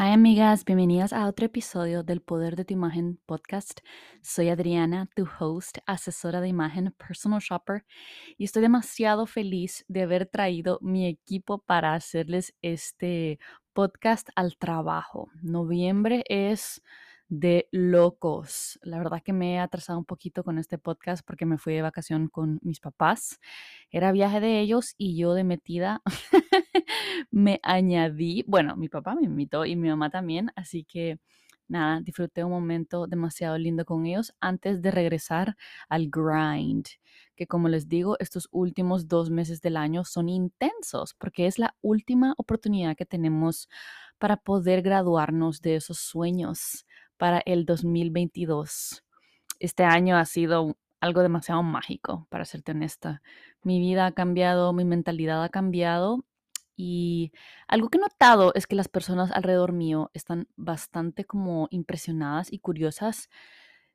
Hi amigas, bienvenidas a otro episodio del Poder de tu Imagen podcast. Soy Adriana, tu host, asesora de imagen, personal shopper, y estoy demasiado feliz de haber traído mi equipo para hacerles este podcast al trabajo. Noviembre es de locos. La verdad que me he atrasado un poquito con este podcast porque me fui de vacación con mis papás. Era viaje de ellos y yo de metida me añadí, bueno, mi papá me invitó y mi mamá también, así que nada, disfruté un momento demasiado lindo con ellos antes de regresar al grind, que como les digo, estos últimos dos meses del año son intensos porque es la última oportunidad que tenemos para poder graduarnos de esos sueños para el 2022. Este año ha sido algo demasiado mágico, para serte honesta. Mi vida ha cambiado, mi mentalidad ha cambiado y algo que he notado es que las personas alrededor mío están bastante como impresionadas y curiosas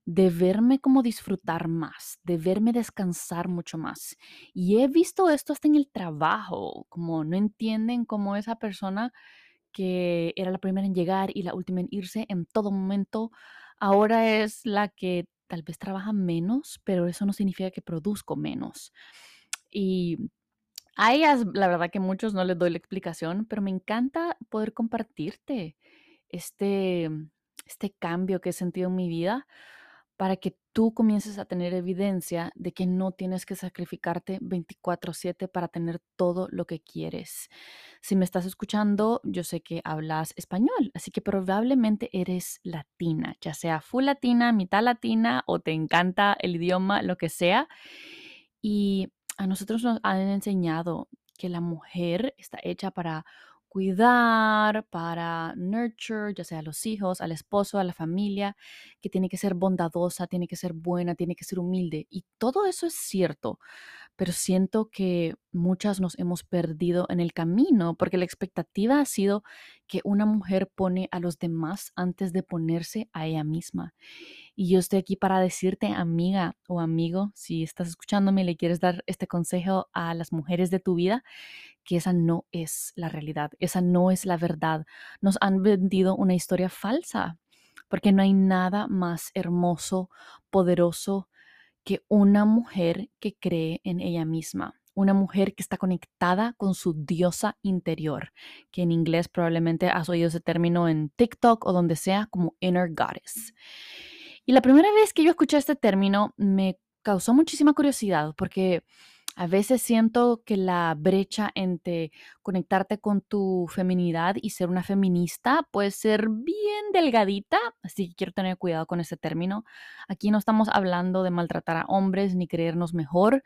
de verme como disfrutar más, de verme descansar mucho más. Y he visto esto hasta en el trabajo, como no entienden cómo esa persona que era la primera en llegar y la última en irse en todo momento, ahora es la que tal vez trabaja menos, pero eso no significa que produzco menos. Y a ellas, la verdad que muchos no les doy la explicación, pero me encanta poder compartirte este, este cambio que he sentido en mi vida para que tú comiences a tener evidencia de que no tienes que sacrificarte 24/7 para tener todo lo que quieres. Si me estás escuchando, yo sé que hablas español, así que probablemente eres latina, ya sea full latina, mitad latina o te encanta el idioma, lo que sea. Y a nosotros nos han enseñado que la mujer está hecha para cuidar, para nurture, ya sea a los hijos, al esposo, a la familia, que tiene que ser bondadosa, tiene que ser buena, tiene que ser humilde. Y todo eso es cierto, pero siento que muchas nos hemos perdido en el camino porque la expectativa ha sido que una mujer pone a los demás antes de ponerse a ella misma. Y yo estoy aquí para decirte, amiga o amigo, si estás escuchándome y le quieres dar este consejo a las mujeres de tu vida, que esa no es la realidad, esa no es la verdad. Nos han vendido una historia falsa, porque no hay nada más hermoso, poderoso que una mujer que cree en ella misma, una mujer que está conectada con su diosa interior, que en inglés probablemente has oído ese término en TikTok o donde sea como inner goddess. Y la primera vez que yo escuché este término me causó muchísima curiosidad porque a veces siento que la brecha entre conectarte con tu feminidad y ser una feminista puede ser bien delgadita, así que quiero tener cuidado con ese término. Aquí no estamos hablando de maltratar a hombres ni creernos mejor,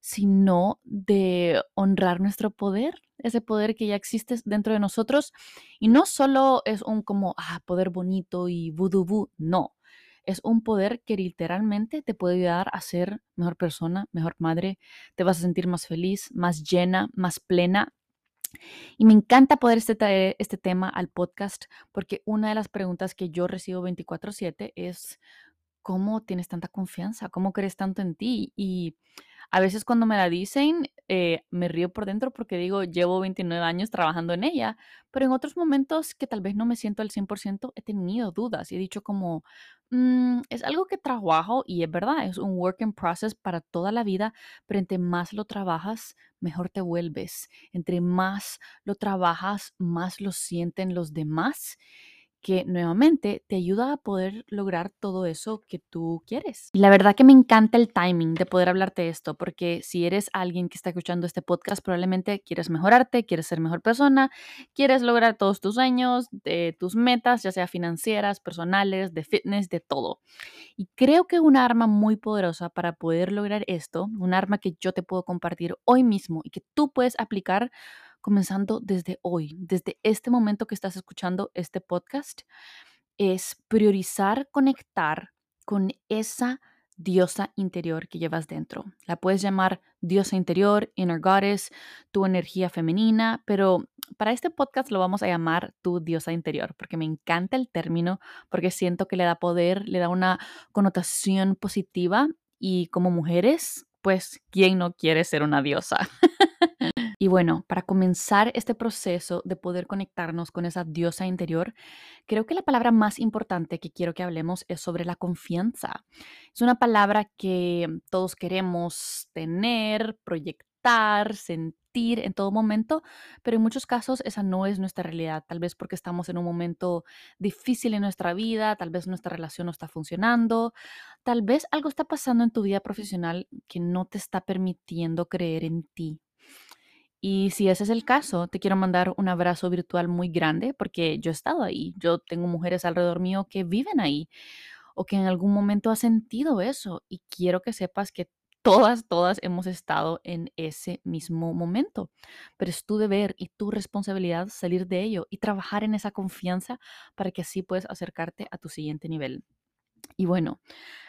sino de honrar nuestro poder, ese poder que ya existe dentro de nosotros. Y no solo es un como, ah, poder bonito y vudubú, no es un poder que literalmente te puede ayudar a ser mejor persona, mejor madre, te vas a sentir más feliz, más llena, más plena. Y me encanta poder este traer este tema al podcast porque una de las preguntas que yo recibo 24/7 es, ¿cómo tienes tanta confianza? ¿Cómo crees tanto en ti? Y a veces cuando me la dicen, eh, me río por dentro porque digo, llevo 29 años trabajando en ella, pero en otros momentos que tal vez no me siento al 100%, he tenido dudas y he dicho como, mm, es algo que trabajo y es verdad, es un work in process para toda la vida, pero entre más lo trabajas, mejor te vuelves. Entre más lo trabajas, más lo sienten los demás que nuevamente te ayuda a poder lograr todo eso que tú quieres. Y la verdad que me encanta el timing de poder hablarte de esto, porque si eres alguien que está escuchando este podcast, probablemente quieres mejorarte, quieres ser mejor persona, quieres lograr todos tus sueños, de tus metas, ya sea financieras, personales, de fitness, de todo. Y creo que una arma muy poderosa para poder lograr esto, un arma que yo te puedo compartir hoy mismo y que tú puedes aplicar comenzando desde hoy, desde este momento que estás escuchando este podcast, es priorizar conectar con esa diosa interior que llevas dentro. La puedes llamar diosa interior, inner goddess, tu energía femenina, pero para este podcast lo vamos a llamar tu diosa interior, porque me encanta el término, porque siento que le da poder, le da una connotación positiva y como mujeres, pues, ¿quién no quiere ser una diosa? Y bueno, para comenzar este proceso de poder conectarnos con esa diosa interior, creo que la palabra más importante que quiero que hablemos es sobre la confianza. Es una palabra que todos queremos tener, proyectar, sentir en todo momento, pero en muchos casos esa no es nuestra realidad. Tal vez porque estamos en un momento difícil en nuestra vida, tal vez nuestra relación no está funcionando, tal vez algo está pasando en tu vida profesional que no te está permitiendo creer en ti. Y si ese es el caso, te quiero mandar un abrazo virtual muy grande porque yo he estado ahí. Yo tengo mujeres alrededor mío que viven ahí o que en algún momento ha sentido eso y quiero que sepas que todas, todas hemos estado en ese mismo momento. Pero es tu deber y tu responsabilidad salir de ello y trabajar en esa confianza para que así puedas acercarte a tu siguiente nivel. Y bueno,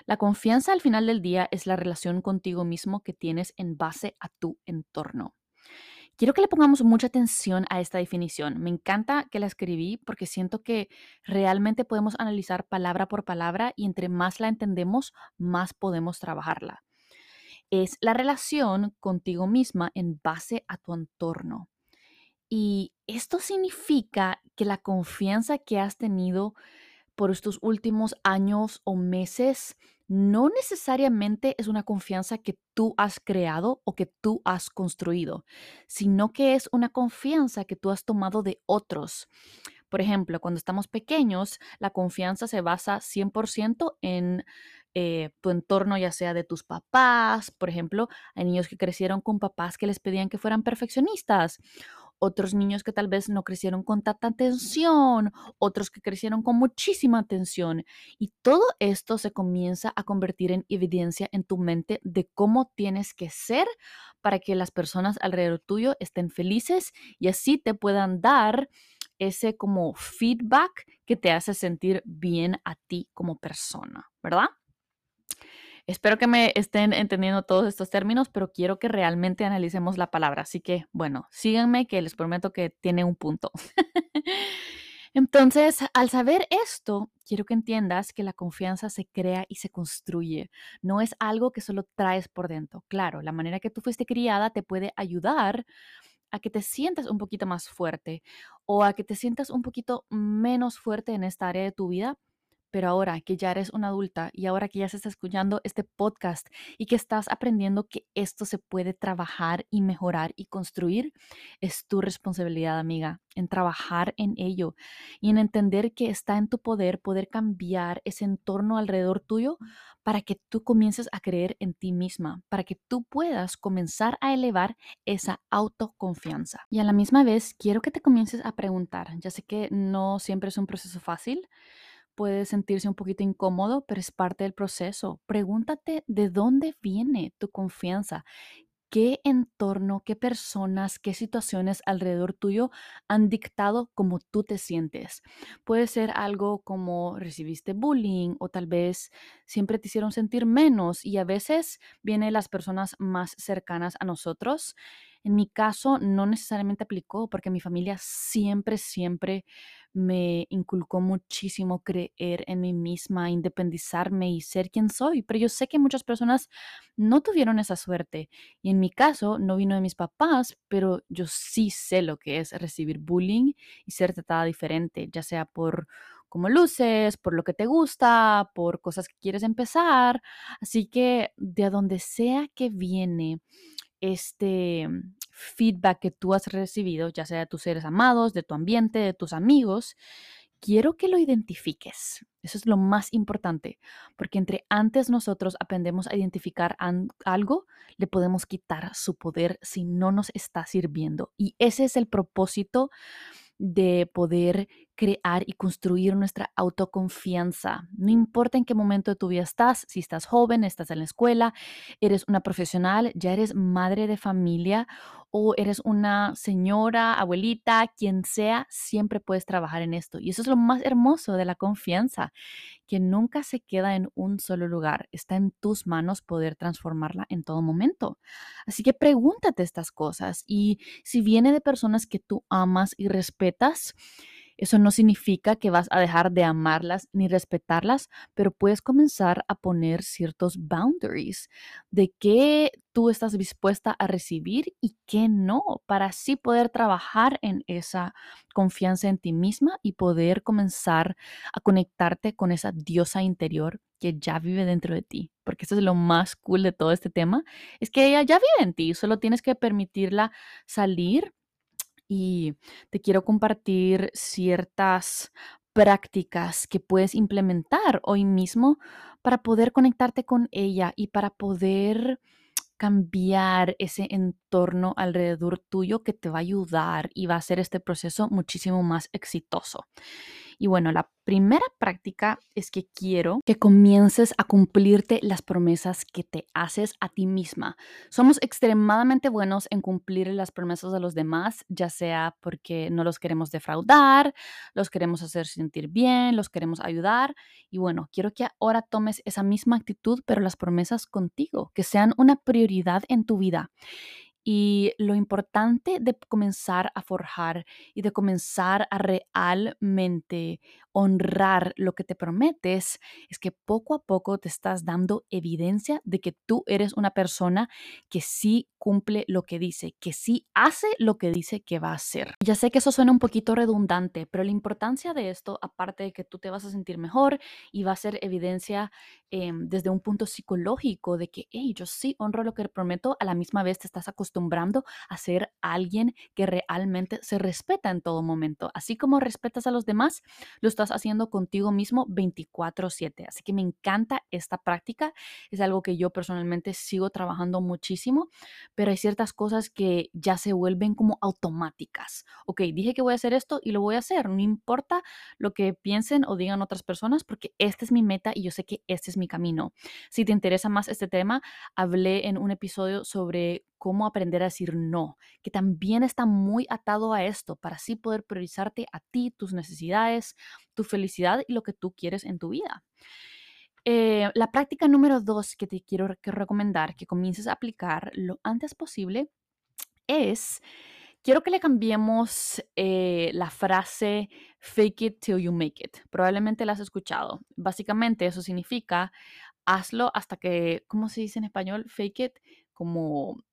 la confianza al final del día es la relación contigo mismo que tienes en base a tu entorno. Quiero que le pongamos mucha atención a esta definición. Me encanta que la escribí porque siento que realmente podemos analizar palabra por palabra y entre más la entendemos, más podemos trabajarla. Es la relación contigo misma en base a tu entorno. Y esto significa que la confianza que has tenido por estos últimos años o meses no necesariamente es una confianza que tú has creado o que tú has construido, sino que es una confianza que tú has tomado de otros. Por ejemplo, cuando estamos pequeños, la confianza se basa 100% en eh, tu entorno, ya sea de tus papás. Por ejemplo, hay niños que crecieron con papás que les pedían que fueran perfeccionistas otros niños que tal vez no crecieron con tanta atención, otros que crecieron con muchísima atención. Y todo esto se comienza a convertir en evidencia en tu mente de cómo tienes que ser para que las personas alrededor tuyo estén felices y así te puedan dar ese como feedback que te hace sentir bien a ti como persona, ¿verdad? Espero que me estén entendiendo todos estos términos, pero quiero que realmente analicemos la palabra. Así que, bueno, síganme que les prometo que tiene un punto. Entonces, al saber esto, quiero que entiendas que la confianza se crea y se construye. No es algo que solo traes por dentro. Claro, la manera que tú fuiste criada te puede ayudar a que te sientas un poquito más fuerte o a que te sientas un poquito menos fuerte en esta área de tu vida, pero ahora que ya eres una adulta y ahora que ya se está escuchando este podcast y que estás aprendiendo que esto se puede trabajar y mejorar y construir, es tu responsabilidad, amiga, en trabajar en ello y en entender que está en tu poder poder cambiar ese entorno alrededor tuyo para que tú comiences a creer en ti misma, para que tú puedas comenzar a elevar esa autoconfianza. Y a la misma vez, quiero que te comiences a preguntar, ya sé que no siempre es un proceso fácil, puede sentirse un poquito incómodo, pero es parte del proceso. Pregúntate de dónde viene tu confianza. ¿Qué entorno, qué personas, qué situaciones alrededor tuyo han dictado cómo tú te sientes? Puede ser algo como recibiste bullying o tal vez siempre te hicieron sentir menos y a veces vienen las personas más cercanas a nosotros. En mi caso no necesariamente aplicó porque mi familia siempre, siempre me inculcó muchísimo creer en mí misma, independizarme y ser quien soy. Pero yo sé que muchas personas no tuvieron esa suerte. Y en mi caso no vino de mis papás, pero yo sí sé lo que es recibir bullying y ser tratada diferente, ya sea por cómo luces, por lo que te gusta, por cosas que quieres empezar. Así que de donde sea que viene este feedback que tú has recibido, ya sea de tus seres amados, de tu ambiente, de tus amigos, quiero que lo identifiques. Eso es lo más importante, porque entre antes nosotros aprendemos a identificar algo, le podemos quitar su poder si no nos está sirviendo. Y ese es el propósito de poder crear y construir nuestra autoconfianza. No importa en qué momento de tu vida estás, si estás joven, estás en la escuela, eres una profesional, ya eres madre de familia o eres una señora, abuelita, quien sea, siempre puedes trabajar en esto. Y eso es lo más hermoso de la confianza, que nunca se queda en un solo lugar. Está en tus manos poder transformarla en todo momento. Así que pregúntate estas cosas y si viene de personas que tú amas y respetas, Eso no significa que vas a dejar de amarlas ni respetarlas, pero puedes comenzar a poner ciertos boundaries de qué tú estás dispuesta a recibir y qué no, para así poder trabajar en esa confianza en ti misma y poder comenzar a conectarte con esa diosa interior que ya vive dentro de ti. Porque eso es lo más cool de todo este tema, es que ella ya vive en ti, solo tienes que permitirla salir y te quiero compartir ciertas prácticas que puedes implementar hoy mismo para poder conectarte con ella y para poder cambiar ese entorno alrededor tuyo que te va a ayudar y va a hacer este proceso muchísimo más exitoso. Y bueno, la primera práctica es que quiero que comiences a cumplirte las promesas que te haces a ti misma. Somos extremadamente buenos en cumplir las promesas de los demás, ya sea porque no los queremos defraudar, los queremos hacer sentir bien, los queremos ayudar. Y bueno, quiero que ahora tomes esa misma actitud, pero las promesas contigo, que sean una prioridad en tu vida. Y lo importante de comenzar a forjar y de comenzar a realmente honrar lo que te prometes es que poco a poco te estás dando evidencia de que tú eres una persona que sí cumple lo que dice, que sí hace lo que dice que va a hacer. Ya sé que eso suena un poquito redundante, pero la importancia de esto, aparte de que tú te vas a sentir mejor y va a ser evidencia em, desde un punto psicológico de que, hey, yo sí honro lo que prometo, a la misma vez te estás acostumbrando a ser alguien que realmente se respeta en todo momento. Así como respetas a los demás, lo estás haciendo contigo mismo 24/7. Así que me encanta esta práctica. Es algo que yo personalmente sigo trabajando muchísimo, pero hay ciertas cosas que ya se vuelven como automáticas. Ok, dije que voy a hacer esto y lo voy a hacer. No importa lo que piensen o digan otras personas, porque esta es mi meta y yo sé que este es mi camino. Si te interesa más este tema, hablé en un episodio sobre cómo aprender a decir no, que también está muy atado a esto para así poder priorizarte a ti, tus necesidades, tu felicidad y lo que tú quieres en tu vida. Eh, la práctica número dos que te quiero recomendar que comiences a aplicar lo antes posible es, quiero que le cambiemos eh, la frase fake it till you make it. Probablemente la has escuchado. Básicamente eso significa hazlo hasta que, ¿cómo se dice en español? Fake it como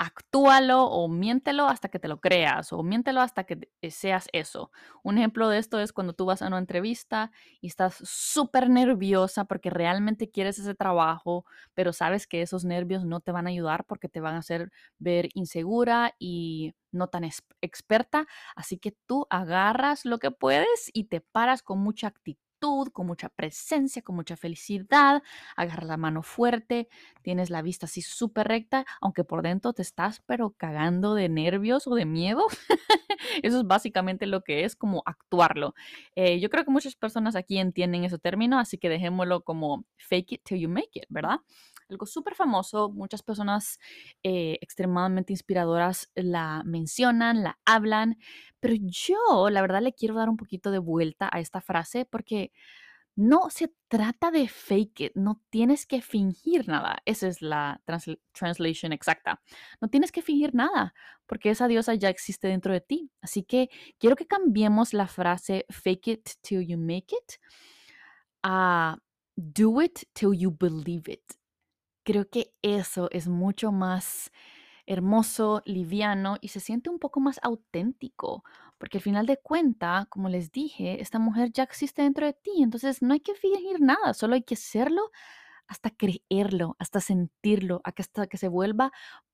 actúalo o miéntelo hasta que te lo creas o miéntelo hasta que seas eso. Un ejemplo de esto es cuando tú vas a una entrevista y estás súper nerviosa porque realmente quieres ese trabajo, pero sabes que esos nervios no te van a ayudar porque te van a hacer ver insegura y no tan experta. Así que tú agarras lo que puedes y te paras con mucha actitud con mucha presencia, con mucha felicidad, agarra la mano fuerte, tienes la vista así súper recta, aunque por dentro te estás pero cagando de nervios o de miedo. Eso es básicamente lo que es como actuarlo. Eh, yo creo que muchas personas aquí entienden ese término, así que dejémoslo como fake it till you make it, ¿verdad? Algo súper famoso, muchas personas eh, extremadamente inspiradoras la mencionan, la hablan, pero yo, la verdad, le quiero dar un poquito de vuelta a esta frase porque no se trata de fake it, no tienes que fingir nada. Esa es la translation exacta. No tienes que fingir nada porque esa diosa ya existe dentro de ti. Así que quiero que cambiemos la frase fake it till you make it a do it till you believe it. Creo que eso es mucho más hermoso, liviano y se siente un poco más auténtico, porque al final de cuenta, como les dije, esta mujer ya existe dentro de ti, entonces no hay que fingir nada, solo hay que serlo hasta creerlo, hasta sentirlo, hasta que se vuelva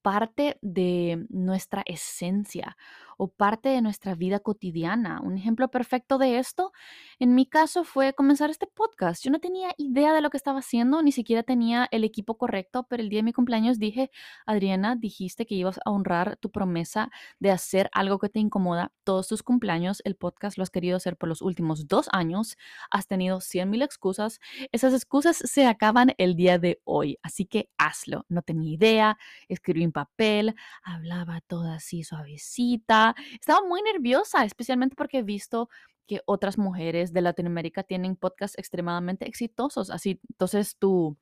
parte de nuestra esencia o parte de nuestra vida cotidiana. Un ejemplo perfecto de esto, en mi caso, fue comenzar este podcast. Yo no tenía idea de lo que estaba haciendo, ni siquiera tenía el equipo correcto, pero el día de mi cumpleaños dije, Adriana, dijiste que ibas a honrar tu promesa de hacer algo que te incomoda todos tus cumpleaños. El podcast lo has querido hacer por los últimos dos años. Has tenido 100 mil excusas. Esas excusas se acaban el día de hoy, así que hazlo. No tenía idea, escribí en papel, hablaba toda así suavecita estaba muy nerviosa, especialmente porque he visto que otras mujeres de Latinoamérica tienen podcasts extremadamente exitosos. Así, entonces tu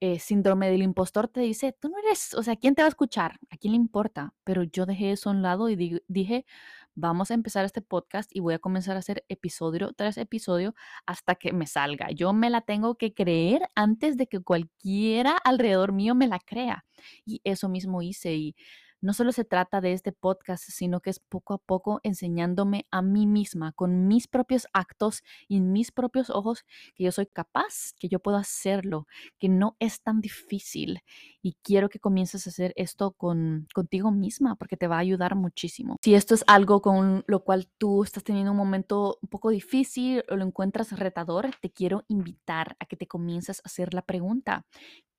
eh, síndrome del impostor te dice, tú no eres, o sea, ¿quién te va a escuchar? ¿A quién le importa? Pero yo dejé eso a un lado y dije, vamos a empezar este podcast y voy a comenzar a hacer episodio tras episodio hasta que me salga. Yo me la tengo que creer antes de que cualquiera alrededor mío me la crea. Y eso mismo hice y no solo se trata de este podcast, sino que es poco a poco enseñándome a mí misma, con mis propios actos y mis propios ojos, que yo soy capaz, que yo puedo hacerlo, que no es tan difícil. Y quiero que comiences a hacer esto con, contigo misma, porque te va a ayudar muchísimo. Si esto es algo con lo cual tú estás teniendo un momento un poco difícil o lo encuentras retador, te quiero invitar a que te comiences a hacer la pregunta.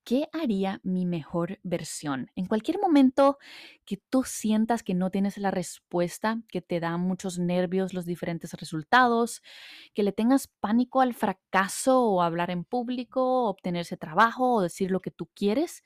¿Qué haría mi mejor versión? En cualquier momento que tú sientas que no tienes la respuesta, que te da muchos nervios los diferentes resultados, que le tengas pánico al fracaso o hablar en público, obtener ese trabajo o decir lo que tú quieres,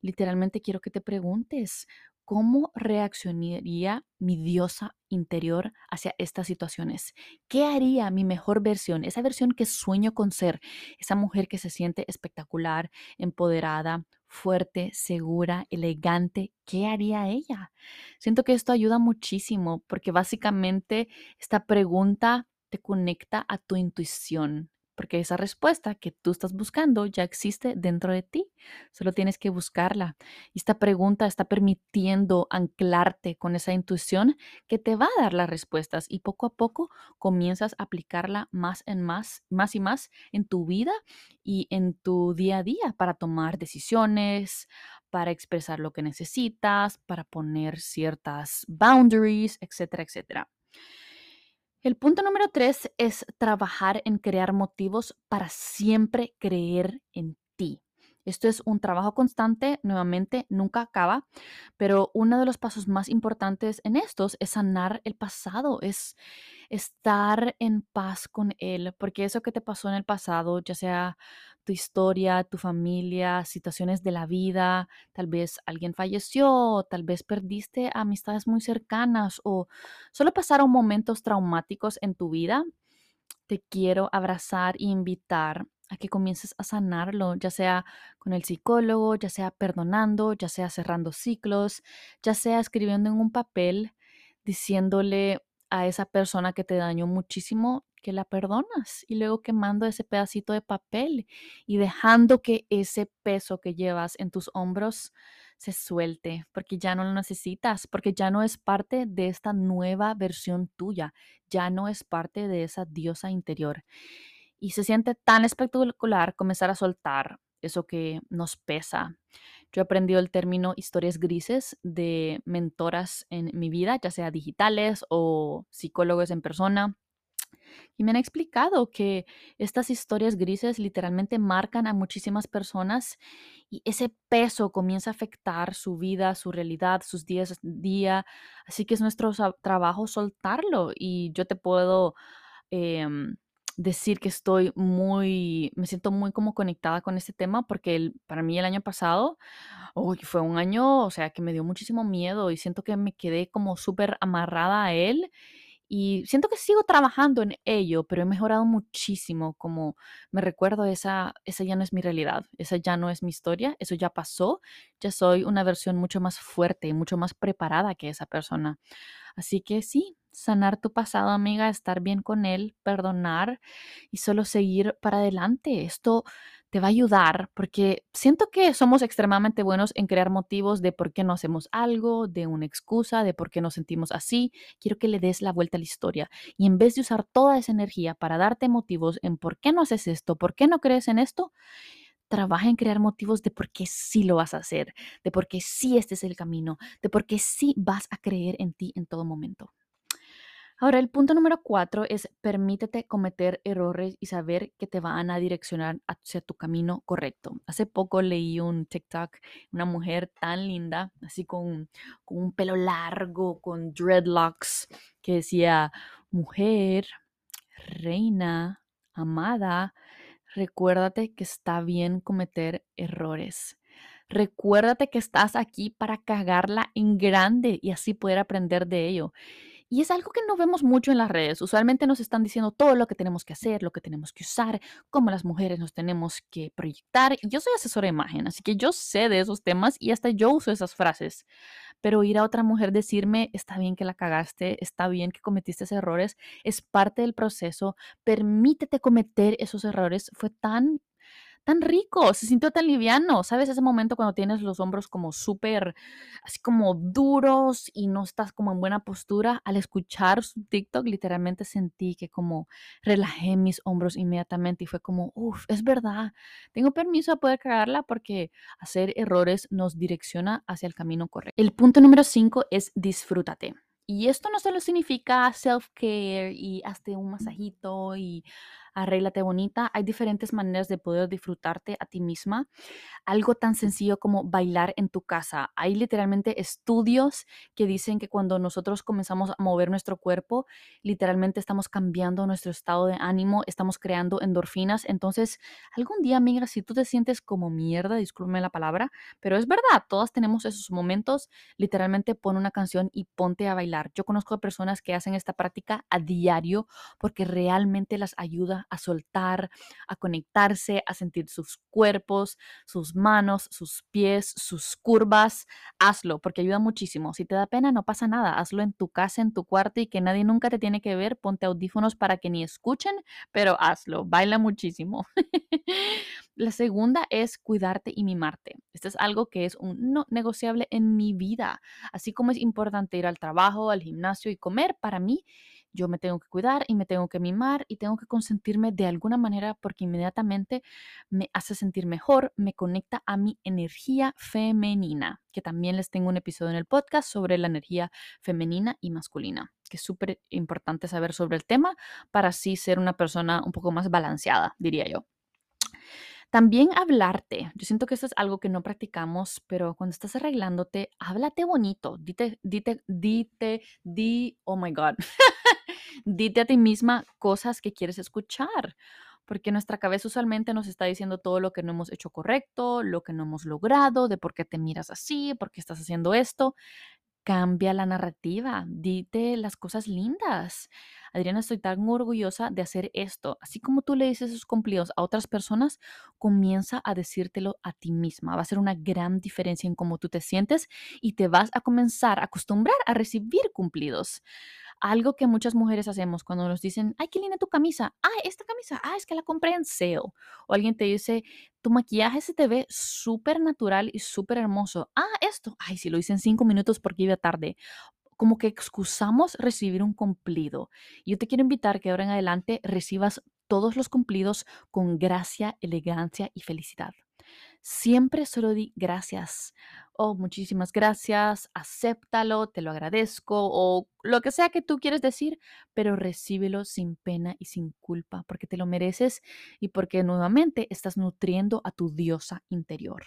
literalmente quiero que te preguntes, ¿Cómo reaccionaría mi diosa interior hacia estas situaciones? ¿Qué haría mi mejor versión? Esa versión que sueño con ser, esa mujer que se siente espectacular, empoderada, fuerte, segura, elegante. ¿Qué haría ella? Siento que esto ayuda muchísimo porque básicamente esta pregunta te conecta a tu intuición, porque esa respuesta que tú estás buscando ya existe dentro de ti, solo tienes que buscarla. Y esta pregunta está permitiendo anclarte con esa intuición que te va a dar las respuestas y poco a poco comienzas a aplicarla más en más, más y más en tu vida y en tu día a día para tomar decisiones, para expresar lo que necesitas, para poner ciertas boundaries, etcétera, etcétera. El punto número tres es trabajar en crear motivos para siempre creer en ti. Esto es un trabajo constante, nuevamente, nunca acaba, pero uno de los pasos más importantes en estos es sanar el pasado, es estar en paz con él, porque eso que te pasó en el pasado, ya sea tu historia, tu familia, situaciones de la vida, tal vez alguien falleció, tal vez perdiste amistades muy cercanas o solo pasaron momentos traumáticos en tu vida, te quiero abrazar e invitar a que comiences a sanarlo, ya sea con el psicólogo, ya sea perdonando, ya sea cerrando ciclos, ya sea escribiendo en un papel diciéndole a esa persona que te dañó muchísimo que la perdonas y luego quemando ese pedacito de papel y dejando que ese peso que llevas en tus hombros se suelte, porque ya no lo necesitas, porque ya no es parte de esta nueva versión tuya, ya no es parte de esa diosa interior. Y se siente tan espectacular comenzar a soltar eso que nos pesa. Yo he aprendido el término historias grises de mentoras en mi vida, ya sea digitales o psicólogos en persona. Y me han explicado que estas historias grises literalmente marcan a muchísimas personas y ese peso comienza a afectar su vida, su realidad, sus días día. Así que es nuestro trabajo soltarlo y yo te puedo em, decir que estoy muy, me siento muy como conectada con este tema porque para mí el año pasado fue un año, o sea, que me dio muchísimo miedo y siento que me quedé como súper amarrada a él y siento que sigo trabajando en ello, pero he mejorado muchísimo, como me recuerdo, esa, esa ya no es mi realidad, esa ya no es mi historia, eso ya pasó, ya soy una versión mucho más fuerte y mucho más preparada que esa persona. Así que sí, sanar tu pasado, amiga, estar bien con él, perdonar y solo seguir para adelante. Esto te va a ayudar porque siento que somos extremadamente buenos en crear motivos de por qué no hacemos algo, de una excusa, de por qué nos sentimos así. Quiero que le des la vuelta a la historia y en vez de usar toda esa energía para darte motivos en por qué no haces esto, por qué no crees en esto, trabaja en crear motivos de por qué sí lo vas a hacer, de por qué sí este es el camino, de por qué sí vas a creer en ti en todo momento. Ahora, el punto número cuatro es permítete cometer errores y saber que te van a direccionar hacia tu camino correcto. Hace poco leí un TikTok, una mujer tan linda, así con, con un pelo largo, con dreadlocks, que decía, mujer, reina, amada, recuérdate que está bien cometer errores. Recuérdate que estás aquí para cagarla en grande y así poder aprender de ello. Y es algo que no vemos mucho en las redes. Usualmente nos están diciendo todo lo que tenemos que hacer, lo que tenemos que usar, cómo las mujeres nos tenemos que proyectar. Yo soy asesora de imagen, así que yo sé de esos temas y hasta yo uso esas frases. Pero ir a otra mujer decirme, está bien que la cagaste, está bien que cometiste errores, es parte del proceso, permítete cometer esos errores, fue tan tan rico, se sintió tan liviano, ¿sabes? Ese momento cuando tienes los hombros como súper, así como duros y no estás como en buena postura, al escuchar su TikTok literalmente sentí que como relajé mis hombros inmediatamente y fue como, uff, es verdad, tengo permiso de poder cagarla porque hacer errores nos direcciona hacia el camino correcto. El punto número cinco es disfrútate. Y esto no solo significa self-care y hazte un masajito y arréglate bonita. Hay diferentes maneras de poder disfrutarte a ti misma. Algo tan sencillo como bailar en tu casa. Hay literalmente estudios que dicen que cuando nosotros comenzamos a mover nuestro cuerpo, literalmente estamos cambiando nuestro estado de ánimo, estamos creando endorfinas. Entonces, algún día, amiga, si tú te sientes como mierda, discúlpeme la palabra, pero es verdad, todas tenemos esos momentos. Literalmente pon una canción y ponte a bailar. Yo conozco a personas que hacen esta práctica a diario porque realmente las ayuda a soltar, a conectarse, a sentir sus cuerpos, sus manos, sus pies, sus curvas. Hazlo porque ayuda muchísimo. Si te da pena, no pasa nada. Hazlo en tu casa, en tu cuarto y que nadie nunca te tiene que ver. Ponte audífonos para que ni escuchen, pero hazlo. Baila muchísimo. La segunda es cuidarte y mimarte. Esto es algo que es un no negociable en mi vida. Así como es importante ir al trabajo, al gimnasio y comer, para mí yo me tengo que cuidar y me tengo que mimar y tengo que consentirme de alguna manera porque inmediatamente me hace sentir mejor, me conecta a mi energía femenina, que también les tengo un episodio en el podcast sobre la energía femenina y masculina, que es súper importante saber sobre el tema para así ser una persona un poco más balanceada, diría yo. También hablarte. Yo siento que esto es algo que no practicamos, pero cuando estás arreglándote, háblate bonito. Dite, dite, dite, di, oh my God. Dite a ti misma cosas que quieres escuchar, porque nuestra cabeza usualmente nos está diciendo todo lo que no hemos hecho correcto, lo que no hemos logrado, de por qué te miras así, por qué estás haciendo esto. Cambia la narrativa, dite las cosas lindas. Adriana, estoy tan orgullosa de hacer esto. Así como tú le dices esos cumplidos a otras personas, comienza a decírtelo a ti misma. Va a ser una gran diferencia en cómo tú te sientes y te vas a comenzar a acostumbrar a recibir cumplidos. Algo que muchas mujeres hacemos cuando nos dicen, ay, qué linda tu camisa. Ah, esta camisa, ah, es que la compré en sale. O alguien te dice, tu maquillaje se te ve súper natural y súper hermoso. Ah, esto, ay, si lo hice en cinco minutos porque iba tarde como que excusamos recibir un cumplido. Yo te quiero invitar que ahora en adelante recibas todos los cumplidos con gracia, elegancia y felicidad. Siempre solo di gracias oh, muchísimas gracias, acéptalo, te lo agradezco o lo que sea que tú quieres decir, pero recíbelo sin pena y sin culpa porque te lo mereces y porque nuevamente estás nutriendo a tu diosa interior.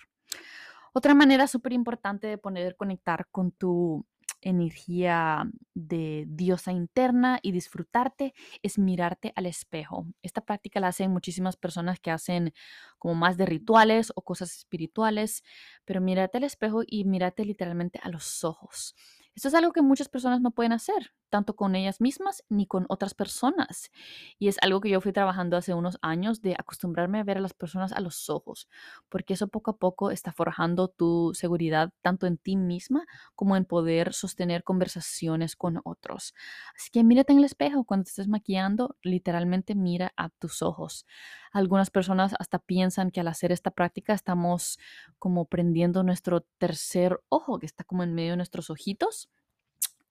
Otra manera súper importante de poder conectar con tu energía de diosa interna y disfrutarte es mirarte al espejo. Esta práctica la hacen muchísimas personas que hacen como más de rituales o cosas espirituales, pero mírate al espejo y mírate literalmente a los ojos. Esto es algo que muchas personas no pueden hacer, tanto con ellas mismas ni con otras personas. Y es algo que yo fui trabajando hace unos años de acostumbrarme a ver a las personas a los ojos, porque eso poco a poco está forjando tu seguridad tanto en ti misma como en poder sostener conversaciones con otros. Así que mírate en el espejo cuando te estés maquillando, literalmente mira a tus ojos. Algunas personas hasta piensan que al hacer esta práctica estamos como prendiendo nuestro tercer ojo, que está como en medio de nuestros ojitos.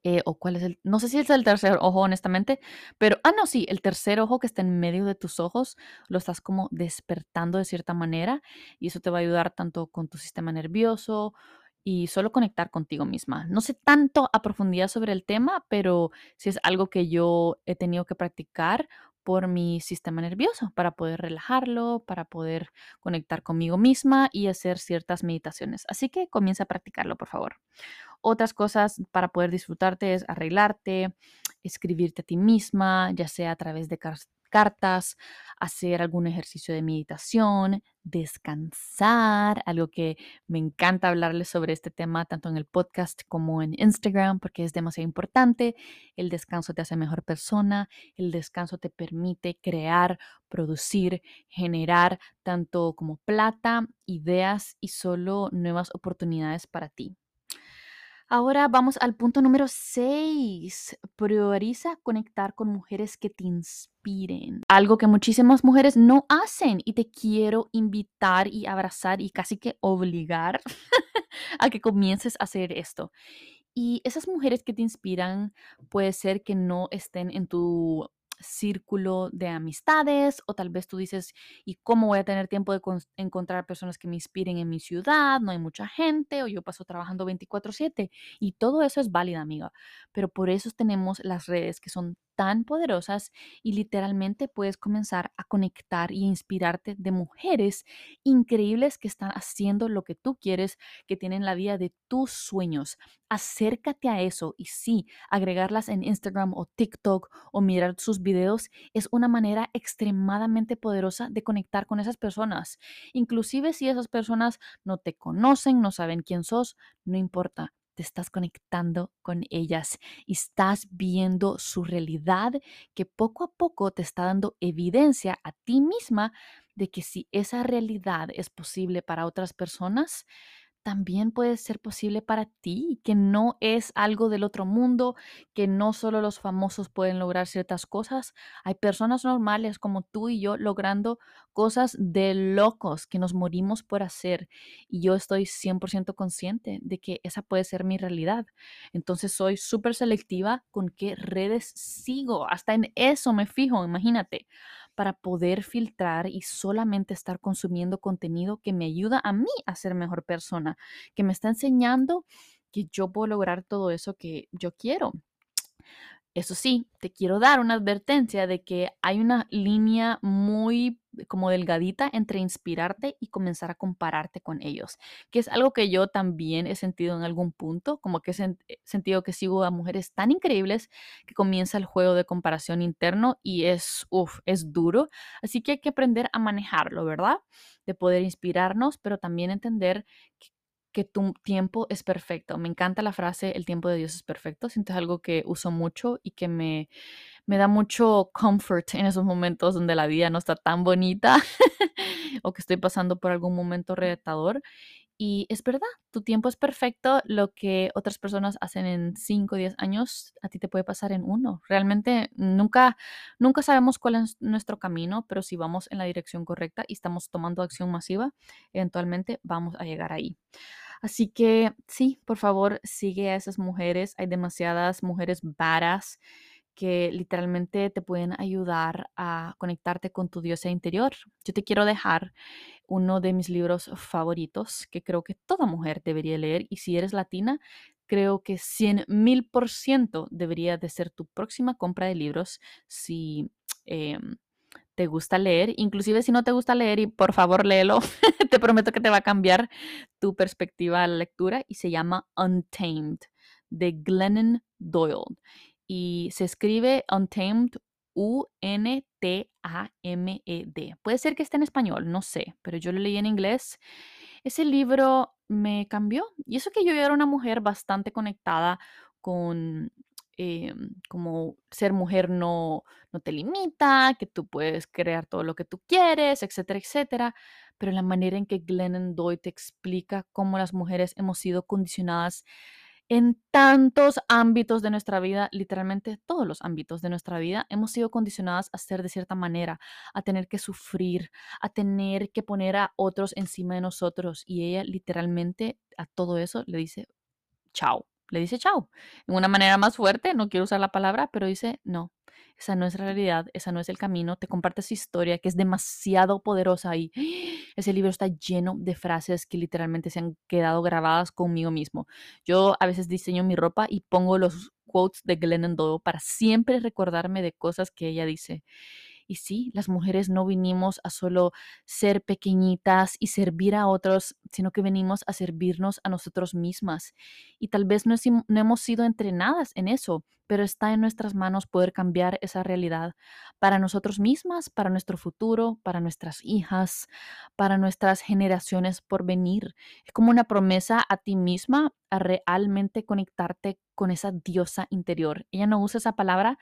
Eh, o cuál es el, no sé si es el tercer ojo honestamente, pero, ah, no, sí, el tercer ojo que está en medio de tus ojos, lo estás como despertando de cierta manera y eso te va a ayudar tanto con tu sistema nervioso y solo conectar contigo misma. No sé tanto a profundidad sobre el tema, pero sí es algo que yo he tenido que practicar por mi sistema nervioso, para poder relajarlo, para poder conectar conmigo misma y hacer ciertas meditaciones. Así que comienza a practicarlo, por favor. Otras cosas para poder disfrutarte es arreglarte, escribirte a ti misma, ya sea a través de cartas, hacer algún ejercicio de meditación, descansar, algo que me encanta hablarles sobre este tema tanto en el podcast como en Instagram porque es demasiado importante. El descanso te hace mejor persona, el descanso te permite crear, producir, generar tanto como plata, ideas y solo nuevas oportunidades para ti. Ahora vamos al punto número 6. Prioriza conectar con mujeres que te inspiren. Algo que muchísimas mujeres no hacen y te quiero invitar y abrazar y casi que obligar a que comiences a hacer esto. Y esas mujeres que te inspiran puede ser que no estén en tu círculo de amistades o tal vez tú dices, ¿y cómo voy a tener tiempo de encontrar personas que me inspiren en mi ciudad? No hay mucha gente o yo paso trabajando 24/7 y todo eso es válida, amiga, pero por eso tenemos las redes que son tan poderosas y literalmente puedes comenzar a conectar y inspirarte de mujeres increíbles que están haciendo lo que tú quieres, que tienen la vida de tus sueños. Acércate a eso y sí, agregarlas en Instagram o TikTok o mirar sus videos es una manera extremadamente poderosa de conectar con esas personas. Inclusive si esas personas no te conocen, no saben quién sos, no importa te estás conectando con ellas y estás viendo su realidad que poco a poco te está dando evidencia a ti misma de que si esa realidad es posible para otras personas, también puede ser posible para ti, que no es algo del otro mundo, que no solo los famosos pueden lograr ciertas cosas. Hay personas normales como tú y yo logrando cosas de locos que nos morimos por hacer. Y yo estoy 100% consciente de que esa puede ser mi realidad. Entonces soy súper selectiva con qué redes sigo. Hasta en eso me fijo, imagínate para poder filtrar y solamente estar consumiendo contenido que me ayuda a mí a ser mejor persona, que me está enseñando que yo puedo lograr todo eso que yo quiero. Eso sí, te quiero dar una advertencia de que hay una línea muy como delgadita entre inspirarte y comenzar a compararte con ellos, que es algo que yo también he sentido en algún punto, como que he sentido que sigo a mujeres tan increíbles que comienza el juego de comparación interno y es, uff, es duro, así que hay que aprender a manejarlo, ¿verdad? De poder inspirarnos, pero también entender que que tu tiempo es perfecto. Me encanta la frase, el tiempo de Dios es perfecto. Siento es algo que uso mucho y que me, me da mucho comfort en esos momentos donde la vida no está tan bonita o que estoy pasando por algún momento retador. Y es verdad, tu tiempo es perfecto. Lo que otras personas hacen en 5 o 10 años, a ti te puede pasar en uno. Realmente nunca, nunca sabemos cuál es nuestro camino, pero si vamos en la dirección correcta y estamos tomando acción masiva, eventualmente vamos a llegar ahí. Así que sí, por favor, sigue a esas mujeres. Hay demasiadas mujeres varas que literalmente te pueden ayudar a conectarte con tu diosa interior. Yo te quiero dejar uno de mis libros favoritos que creo que toda mujer debería leer y si eres latina, creo que 100 mil por ciento debería de ser tu próxima compra de libros si... Em, te gusta leer, inclusive si no te gusta leer y por favor léelo, te prometo que te va a cambiar tu perspectiva a la lectura y se llama Untamed de Glennon Doyle y se escribe Untamed U-N-T-A-M-E-D. Puede ser que esté en español, no sé, pero yo lo leí en inglés. Ese libro me cambió y eso que yo era una mujer bastante conectada con eh, como ser mujer no, no te limita, que tú puedes crear todo lo que tú quieres, etcétera, etcétera. Pero la manera en que Glennon Doyle te explica cómo las mujeres hemos sido condicionadas en tantos ámbitos de nuestra vida, literalmente todos los ámbitos de nuestra vida, hemos sido condicionadas a ser de cierta manera, a tener que sufrir, a tener que poner a otros encima de nosotros. Y ella literalmente a todo eso le dice, chao, le dice chao. En una manera más fuerte, no quiero usar la palabra, pero dice, no, esa no es la realidad, esa no es el camino. Te comparte su historia que es demasiado poderosa y ese libro está lleno de frases que literalmente se han quedado grabadas conmigo mismo. Yo a veces diseño mi ropa y pongo los quotes de Glennon Doyle para siempre recordarme de cosas que ella dice. Y sí, las mujeres no vinimos a solo ser pequeñitas y servir a otros, sino que venimos a servirnos a nosotros mismas. Y tal vez no, hemos sido entrenadas en eso, pero está en nuestras manos poder cambiar esa realidad para nosotros mismas, para nuestro futuro, para nuestras hijas, para nuestras generaciones por venir. Es como una promesa a ti misma a realmente conectarte con esa diosa interior. Ella no usa esa palabra,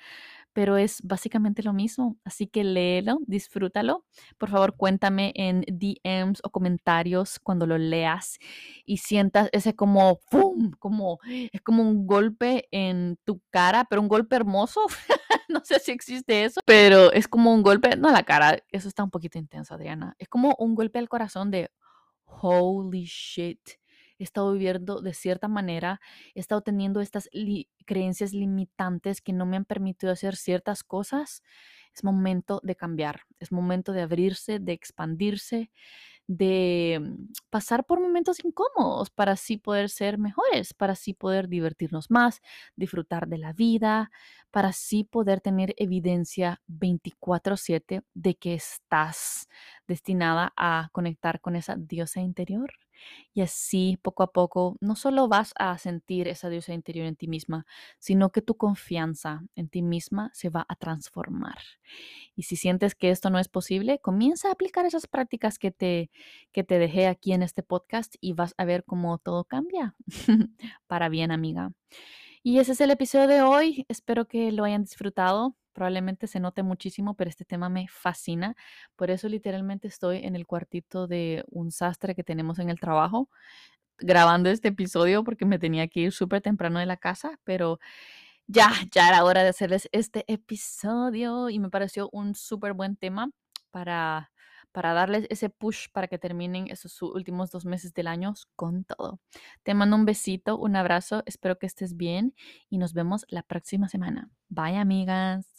pero es básicamente lo mismo. Así que léelo, disfrútalo. Por favor, cuéntame en DMs o comentarios cuando lo leas y sientas ese como ¡pum! como es como un golpe en tu cara, pero un golpe hermoso. no sé si existe eso, pero es como un golpe, no la cara, eso está un poquito intenso, Adriana. Es como un golpe al corazón de holy shit he estado viviendo de cierta manera, he estado teniendo estas creencias limitantes que no me han permitido hacer ciertas cosas, es momento de cambiar, es momento de abrirse, de expandirse, de mm, pasar por momentos incómodos para así poder ser mejores, para así poder divertirnos más, disfrutar de la vida, para así poder tener evidencia 24/7 de que estás destinada a conectar con esa diosa interior. Y así, poco a poco, no solo vas a sentir esa diosa interior en ti misma, sino que tu confianza en ti misma se va a transformar. Y si sientes que esto no es posible, comienza a aplicar esas prácticas que te, que te dejé aquí en este podcast y vas a ver cómo todo cambia. Para bien, amiga. Y ese es el episodio de hoy. Espero que lo hayan disfrutado. Probablemente se note muchísimo, pero este tema me fascina. Por eso literalmente estoy en el cuartito de un sastre que tenemos en el trabajo grabando este episodio porque me tenía que ir súper temprano de la casa, pero ya, ya era hora de hacerles este episodio y me pareció un súper buen tema para para darles ese push para que terminen esos últimos dos meses del año con todo. Te mando un besito, un abrazo, espero que estés bien y nos vemos la próxima semana. Bye amigas.